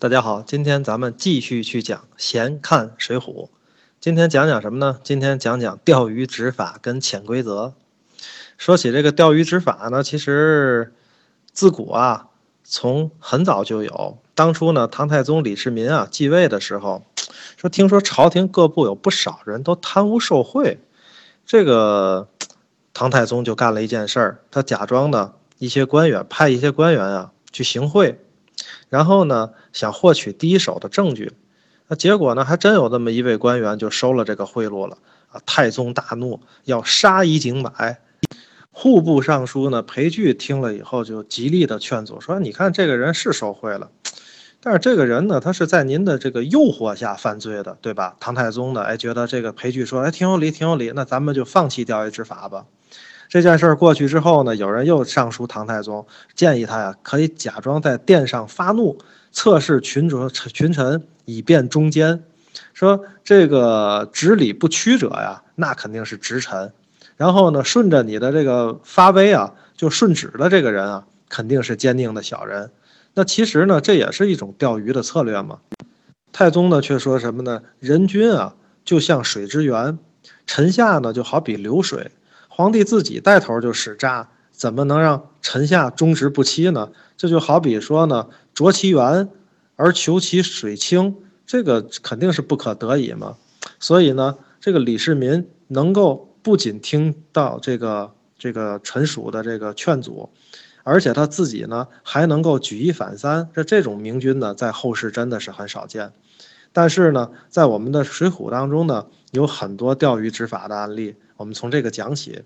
大家好，今天咱们继续去讲《闲看水浒》。今天讲讲什么呢？今天讲讲钓鱼执法跟潜规则。说起这个钓鱼执法呢，其实自古啊，从很早就有。当初呢，唐太宗李世民啊继位的时候，说听说朝廷各部有不少人都贪污受贿，这个唐太宗就干了一件事儿，他假装呢一些官员派一些官员啊去行贿。然后呢，想获取第一手的证据，那结果呢，还真有这么一位官员就收了这个贿赂了啊！太宗大怒，要杀一儆百。户部尚书呢，裴矩听了以后就极力的劝阻说：“你看这个人是受贿了，但是这个人呢，他是在您的这个诱惑下犯罪的，对吧？”唐太宗呢，哎，觉得这个裴矩说：“哎，挺有理，挺有理，那咱们就放弃钓鱼执法吧。”这件事儿过去之后呢，有人又上书唐太宗，建议他呀可以假装在殿上发怒，测试群主群臣，以便中间。说这个执礼不屈者呀，那肯定是直臣；然后呢，顺着你的这个发威啊，就顺旨的这个人啊，肯定是坚定的小人。那其实呢，这也是一种钓鱼的策略嘛。太宗呢却说什么呢？人君啊，就像水之源，臣下呢就好比流水。皇帝自己带头就使诈，怎么能让臣下忠直不欺呢？这就好比说呢，浊其源而求其水清，这个肯定是不可得已嘛。所以呢，这个李世民能够不仅听到这个这个臣属的这个劝阻，而且他自己呢还能够举一反三，这这种明君呢，在后世真的是很少见。但是呢，在我们的《水浒》当中呢，有很多钓鱼执法的案例。我们从这个讲起，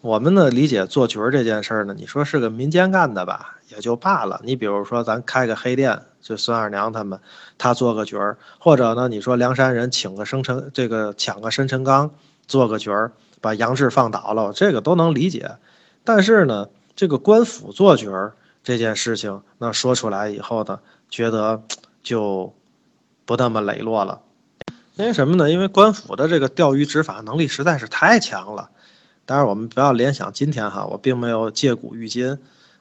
我们呢理解做局儿这件事儿呢，你说是个民间干的吧，也就罢了。你比如说咱开个黑店，就孙二娘他们，他做个局儿，或者呢，你说梁山人请个生辰，这个抢个生辰纲，做个局儿，把杨志放倒了，这个都能理解。但是呢，这个官府做局儿这件事情，那说出来以后呢，觉得就不那么磊落了。因为什么呢？因为官府的这个钓鱼执法能力实在是太强了。当然，我们不要联想今天哈，我并没有借古喻今。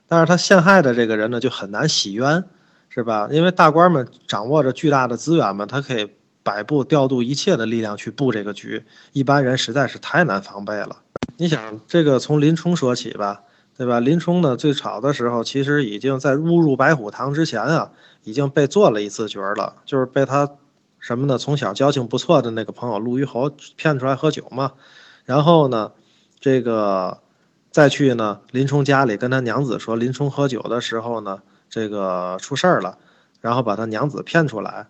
但是他陷害的这个人呢，就很难洗冤，是吧？因为大官们掌握着巨大的资源嘛，他可以摆布、调度一切的力量去布这个局，一般人实在是太难防备了。你想，这个从林冲说起吧，对吧？林冲呢，最早的时候其实已经在误入白虎堂之前啊，已经被做了一次局了，就是被他。什么呢？从小交情不错的那个朋友陆虞侯骗出来喝酒嘛，然后呢，这个再去呢林冲家里跟他娘子说林冲喝酒的时候呢，这个出事儿了，然后把他娘子骗出来。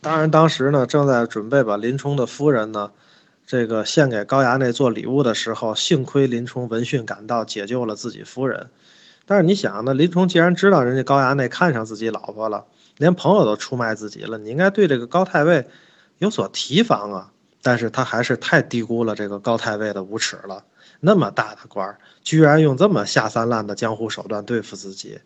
当然当时呢正在准备把林冲的夫人呢，这个献给高衙内做礼物的时候，幸亏林冲闻讯赶到，解救了自己夫人。但是你想呢，林冲既然知道人家高衙内看上自己老婆了。连朋友都出卖自己了，你应该对这个高太尉有所提防啊！但是他还是太低估了这个高太尉的无耻了。那么大的官儿，居然用这么下三滥的江湖手段对付自己，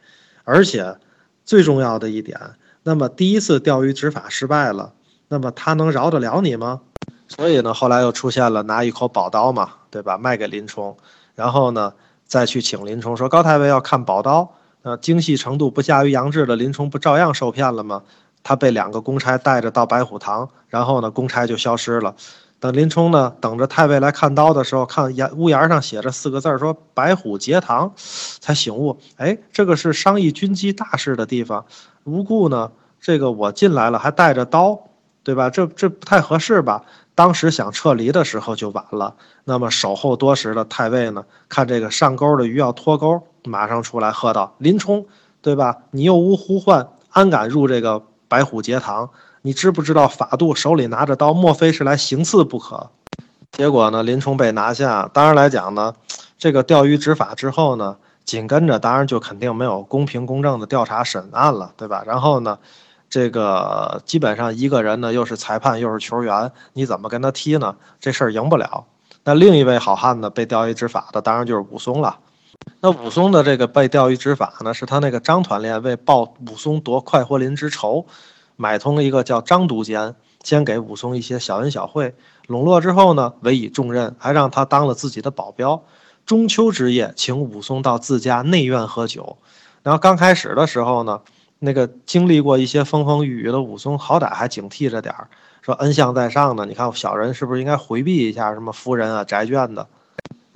而且最重要的一点，那么第一次钓鱼执法失败了，那么他能饶得了你吗？所以呢，后来又出现了拿一口宝刀嘛，对吧？卖给林冲，然后呢，再去请林冲说高太尉要看宝刀。呃，精细程度不下于杨志的林冲不照样受骗了吗？他被两个公差带着到白虎堂，然后呢，公差就消失了。等林冲呢，等着太尉来看刀的时候，看檐屋檐上写着四个字说“白虎节堂”，才醒悟，哎，这个是商议军机大事的地方。无故呢，这个我进来了还带着刀，对吧？这这不太合适吧？当时想撤离的时候就晚了。那么守候多时的太尉呢，看这个上钩的鱼要脱钩。马上出来喝道：“林冲，对吧？你又无呼唤，安敢入这个白虎节堂？你知不知道法度？手里拿着刀，莫非是来行刺不可？”结果呢，林冲被拿下。当然来讲呢，这个钓鱼执法之后呢，紧跟着当然就肯定没有公平公正的调查审案了，对吧？然后呢，这个基本上一个人呢，又是裁判又是球员，你怎么跟他踢呢？这事儿赢不了。那另一位好汉呢，被钓鱼执法的当然就是武松了。那武松的这个被钓鱼执法呢，是他那个张团练为报武松夺快活林之仇，买通了一个叫张督监，先给武松一些小恩小惠，笼络之后呢，委以重任，还让他当了自己的保镖。中秋之夜，请武松到自家内院喝酒。然后刚开始的时候呢，那个经历过一些风风雨雨的武松，好歹还警惕着点儿，说恩相在上呢。你看小人是不是应该回避一下什么夫人啊、宅眷的？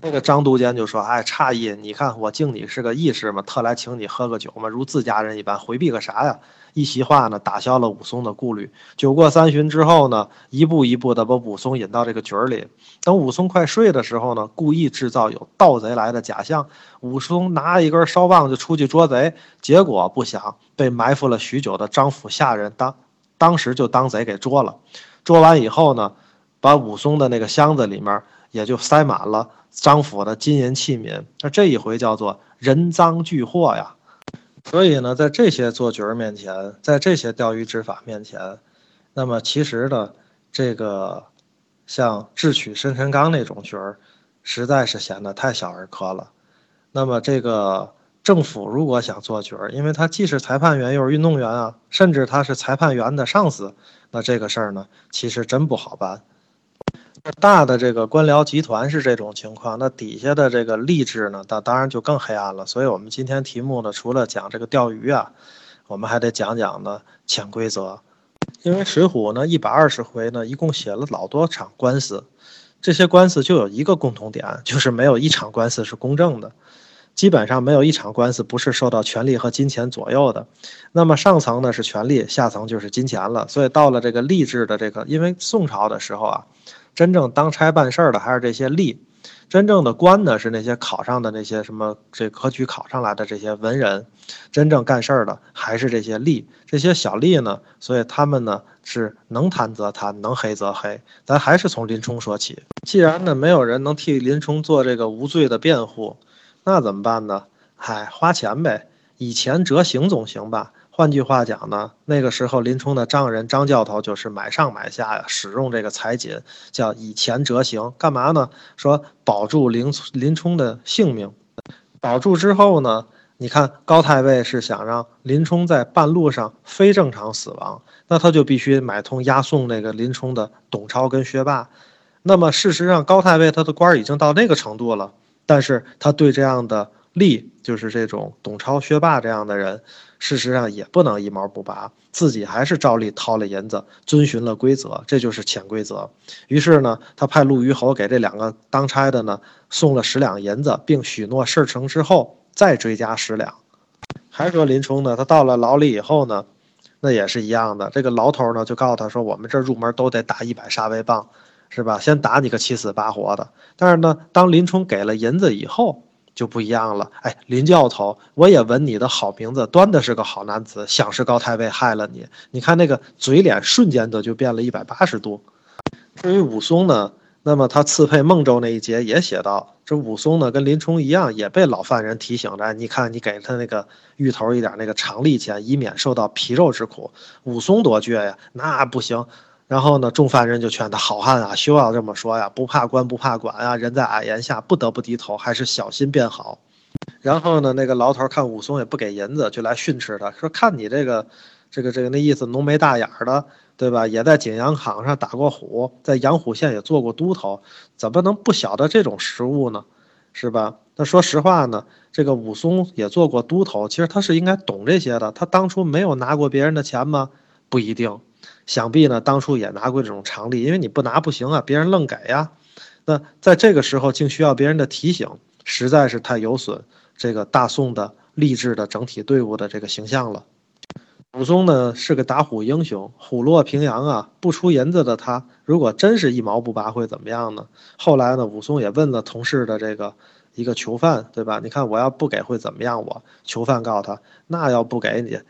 那个张督监就说：“哎，诧异，你看我敬你是个义士嘛，特来请你喝个酒嘛，如自家人一般，回避个啥呀？”一席话呢，打消了武松的顾虑。酒过三巡之后呢，一步一步的把武松引到这个局儿里。等武松快睡的时候呢，故意制造有盗贼来的假象。武松拿一根烧棒就出去捉贼，结果不想被埋伏了许久的张府下人当当时就当贼给捉了。捉完以后呢，把武松的那个箱子里面也就塞满了。张府的金银器皿，那这一回叫做人赃俱获呀。所以呢，在这些做局儿面前，在这些钓鱼执法面前，那么其实呢，这个像智取生辰纲那种局儿，实在是显得太小儿科了。那么这个政府如果想做局儿，因为他既是裁判员又是运动员啊，甚至他是裁判员的上司，那这个事儿呢，其实真不好办。大的这个官僚集团是这种情况，那底下的这个吏治呢，那当然就更黑暗了。所以，我们今天题目呢，除了讲这个钓鱼啊，我们还得讲讲呢潜规则。因为《水浒》呢一百二十回呢，一共写了老多场官司，这些官司就有一个共同点，就是没有一场官司是公正的，基本上没有一场官司不是受到权力和金钱左右的。那么上层呢是权力，下层就是金钱了。所以到了这个吏治的这个，因为宋朝的时候啊。真正当差办事儿的还是这些吏，真正的官呢是那些考上的那些什么这科举考上来的这些文人，真正干事儿的还是这些吏，这些小吏呢，所以他们呢是能贪则贪，能黑则黑。咱还是从林冲说起，既然呢没有人能替林冲做这个无罪的辩护，那怎么办呢？嗨，花钱呗，以钱折刑总行吧。换句话讲呢，那个时候林冲的丈人张教头就是买上买下呀，使用这个财锦，叫以钱折刑，干嘛呢？说保住林林冲的性命，保住之后呢，你看高太尉是想让林冲在半路上非正常死亡，那他就必须买通押送那个林冲的董超跟薛霸。那么事实上，高太尉他的官已经到那个程度了，但是他对这样的吏，就是这种董超、薛霸这样的人。事实上也不能一毛不拔，自己还是照例掏了银子，遵循了规则，这就是潜规则。于是呢，他派陆虞侯给这两个当差的呢送了十两银子，并许诺事成之后再追加十两。还说林冲呢，他到了牢里以后呢，那也是一样的。这个牢头呢就告诉他说：“我们这入门都得打一百杀威棒，是吧？先打你个七死八活的。”但是呢，当林冲给了银子以后，就不一样了，哎，林教头，我也闻你的好名字，端的是个好男子，想是高太尉害了你。你看那个嘴脸，瞬间的就变了一百八十度。至于武松呢，那么他刺配孟州那一节也写到，这武松呢跟林冲一样，也被老犯人提醒着，你看你给他那个芋头一点那个长利钱，以免受到皮肉之苦。武松多倔呀，那不行。然后呢，众犯人就劝他：“好汉啊，休要这么说呀！不怕官，不怕管啊！人在矮檐下，不得不低头，还是小心便好。”然后呢，那个牢头看武松也不给银子，就来训斥他说：“看你这个，这个，这个那意思，浓眉大眼的，对吧？也在景阳冈上打过虎，在阳虎县也做过都头，怎么能不晓得这种实物呢？是吧？那说实话呢，这个武松也做过都头，其实他是应该懂这些的。他当初没有拿过别人的钱吗？不一定。”想必呢，当初也拿过这种常例，因为你不拿不行啊，别人愣给呀。那在这个时候竟需要别人的提醒，实在是太有损这个大宋的励志的整体队伍的这个形象了。武松呢是个打虎英雄，虎落平阳啊，不出银子的他，如果真是一毛不拔会怎么样呢？后来呢，武松也问了同事的这个一个囚犯，对吧？你看我要不给会怎么样？我囚犯告诉他，那要不给你，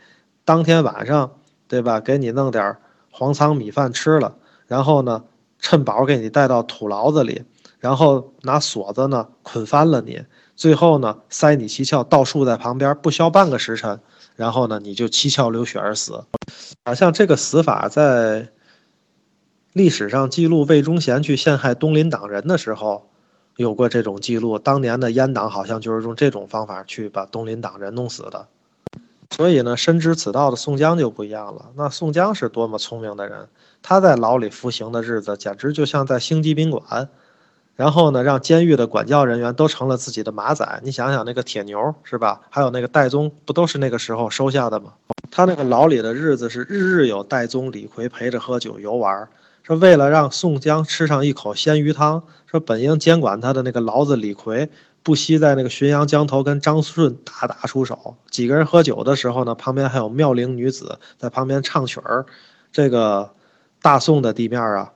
当天晚上，对吧？给你弄点儿。黄仓米饭吃了，然后呢，趁宝给你带到土牢子里，然后拿锁子呢捆翻了你，最后呢塞你七窍，倒竖在旁边，不消半个时辰，然后呢你就七窍流血而死。好像这个死法在历史上记录魏忠贤去陷害东林党人的时候有过这种记录，当年的阉党好像就是用这种方法去把东林党人弄死的。所以呢，深知此道的宋江就不一样了。那宋江是多么聪明的人，他在牢里服刑的日子，简直就像在星级宾馆。然后呢，让监狱的管教人员都成了自己的马仔。你想想，那个铁牛是吧？还有那个戴宗，不都是那个时候收下的吗？他那个牢里的日子是日日有戴宗、李逵陪着喝酒游玩。说为了让宋江吃上一口鲜鱼汤，说本应监管他的那个牢子李逵不惜在那个浔阳江头跟张顺大打出手。几个人喝酒的时候呢，旁边还有妙龄女子在旁边唱曲儿。这个大宋的地面啊，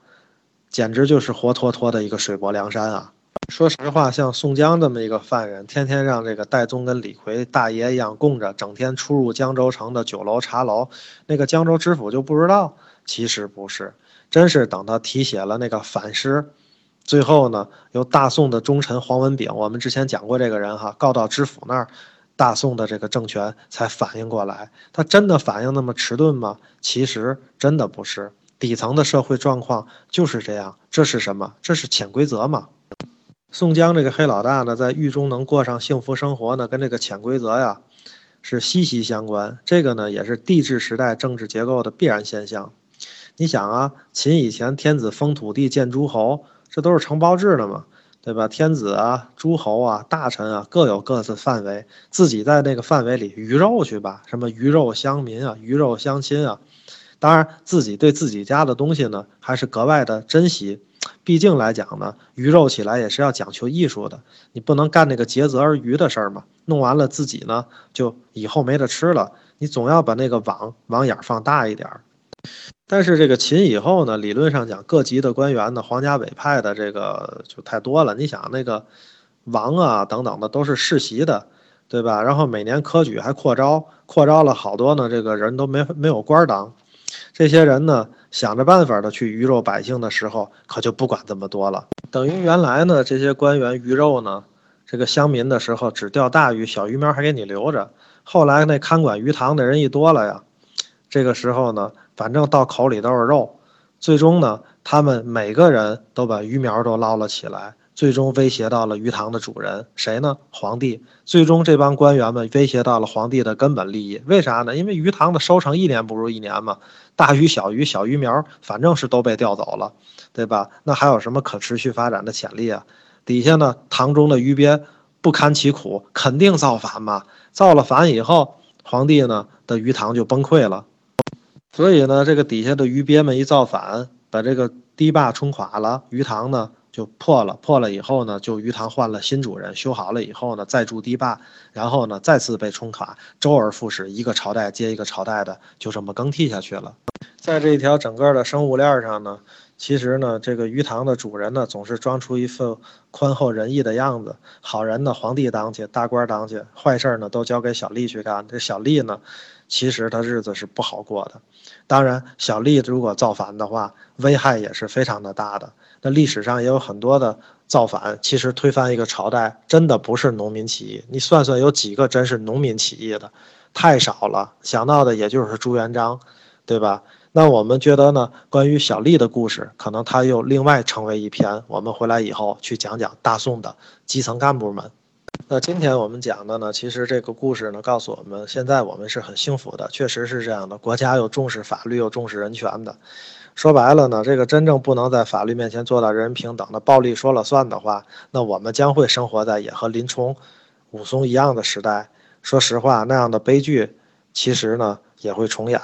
简直就是活脱脱的一个水泊梁山啊！说实话，像宋江这么一个犯人，天天让这个戴宗跟李逵大爷一样供着，整天出入江州城的酒楼茶楼，那个江州知府就不知道？其实不是。真是等他题写了那个反诗，最后呢，由大宋的忠臣黄文炳，我们之前讲过这个人哈，告到知府那儿，大宋的这个政权才反应过来。他真的反应那么迟钝吗？其实真的不是，底层的社会状况就是这样。这是什么？这是潜规则嘛？宋江这个黑老大呢，在狱中能过上幸福生活呢，跟这个潜规则呀是息息相关。这个呢，也是帝制时代政治结构的必然现象。你想啊，秦以前天子封土地建诸侯，这都是承包制的嘛，对吧？天子啊、诸侯啊、大臣啊，各有各自范围，自己在那个范围里鱼肉去吧，什么鱼肉乡民啊、鱼肉乡亲啊。当然，自己对自己家的东西呢，还是格外的珍惜。毕竟来讲呢，鱼肉起来也是要讲求艺术的，你不能干那个竭泽而渔的事儿嘛。弄完了自己呢，就以后没得吃了。你总要把那个网网眼放大一点儿。但是这个秦以后呢，理论上讲，各级的官员呢，皇家委派的这个就太多了。你想那个王啊等等的都是世袭的，对吧？然后每年科举还扩招，扩招了好多呢，这个人都没没有官当。这些人呢，想着办法的去鱼肉百姓的时候，可就不管这么多了。等于原来呢，这些官员鱼肉呢，这个乡民的时候只钓大鱼，小鱼苗还给你留着。后来那看管鱼塘的人一多了呀，这个时候呢。反正到口里都是肉，最终呢，他们每个人都把鱼苗都捞了起来，最终威胁到了鱼塘的主人，谁呢？皇帝。最终这帮官员们威胁到了皇帝的根本利益，为啥呢？因为鱼塘的收成一年不如一年嘛，大鱼小鱼小鱼苗，反正是都被调走了，对吧？那还有什么可持续发展的潜力啊？底下呢，塘中的鱼鳖不堪其苦，肯定造反嘛。造了反以后，皇帝呢的鱼塘就崩溃了。所以呢，这个底下的鱼鳖们一造反，把这个堤坝冲垮了，鱼塘呢就破了。破了以后呢，就鱼塘换了新主人，修好了以后呢，再筑堤坝，然后呢再次被冲垮，周而复始，一个朝代接一个朝代的就这么更替下去了。在这一条整个的生物链上呢，其实呢，这个鱼塘的主人呢，总是装出一副宽厚仁义的样子，好人呢皇帝当去，大官当去，坏事呢都交给小吏去干。这小吏呢。其实他日子是不好过的，当然小吏如果造反的话，危害也是非常的大的。那历史上也有很多的造反，其实推翻一个朝代真的不是农民起义。你算算有几个真是农民起义的，太少了。想到的也就是朱元璋，对吧？那我们觉得呢，关于小吏的故事，可能他又另外成为一篇。我们回来以后去讲讲大宋的基层干部们。那今天我们讲的呢，其实这个故事呢，告诉我们，现在我们是很幸福的，确实是这样的。国家又重视法律，又重视人权的。说白了呢，这个真正不能在法律面前做到人人平等的暴力说了算的话，那我们将会生活在也和林冲、武松一样的时代。说实话，那样的悲剧，其实呢也会重演。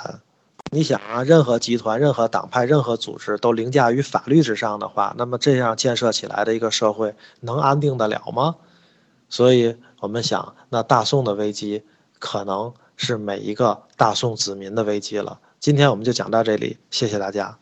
你想啊，任何集团、任何党派、任何组织都凌驾于法律之上的话，那么这样建设起来的一个社会，能安定得了吗？所以我们想，那大宋的危机可能是每一个大宋子民的危机了。今天我们就讲到这里，谢谢大家。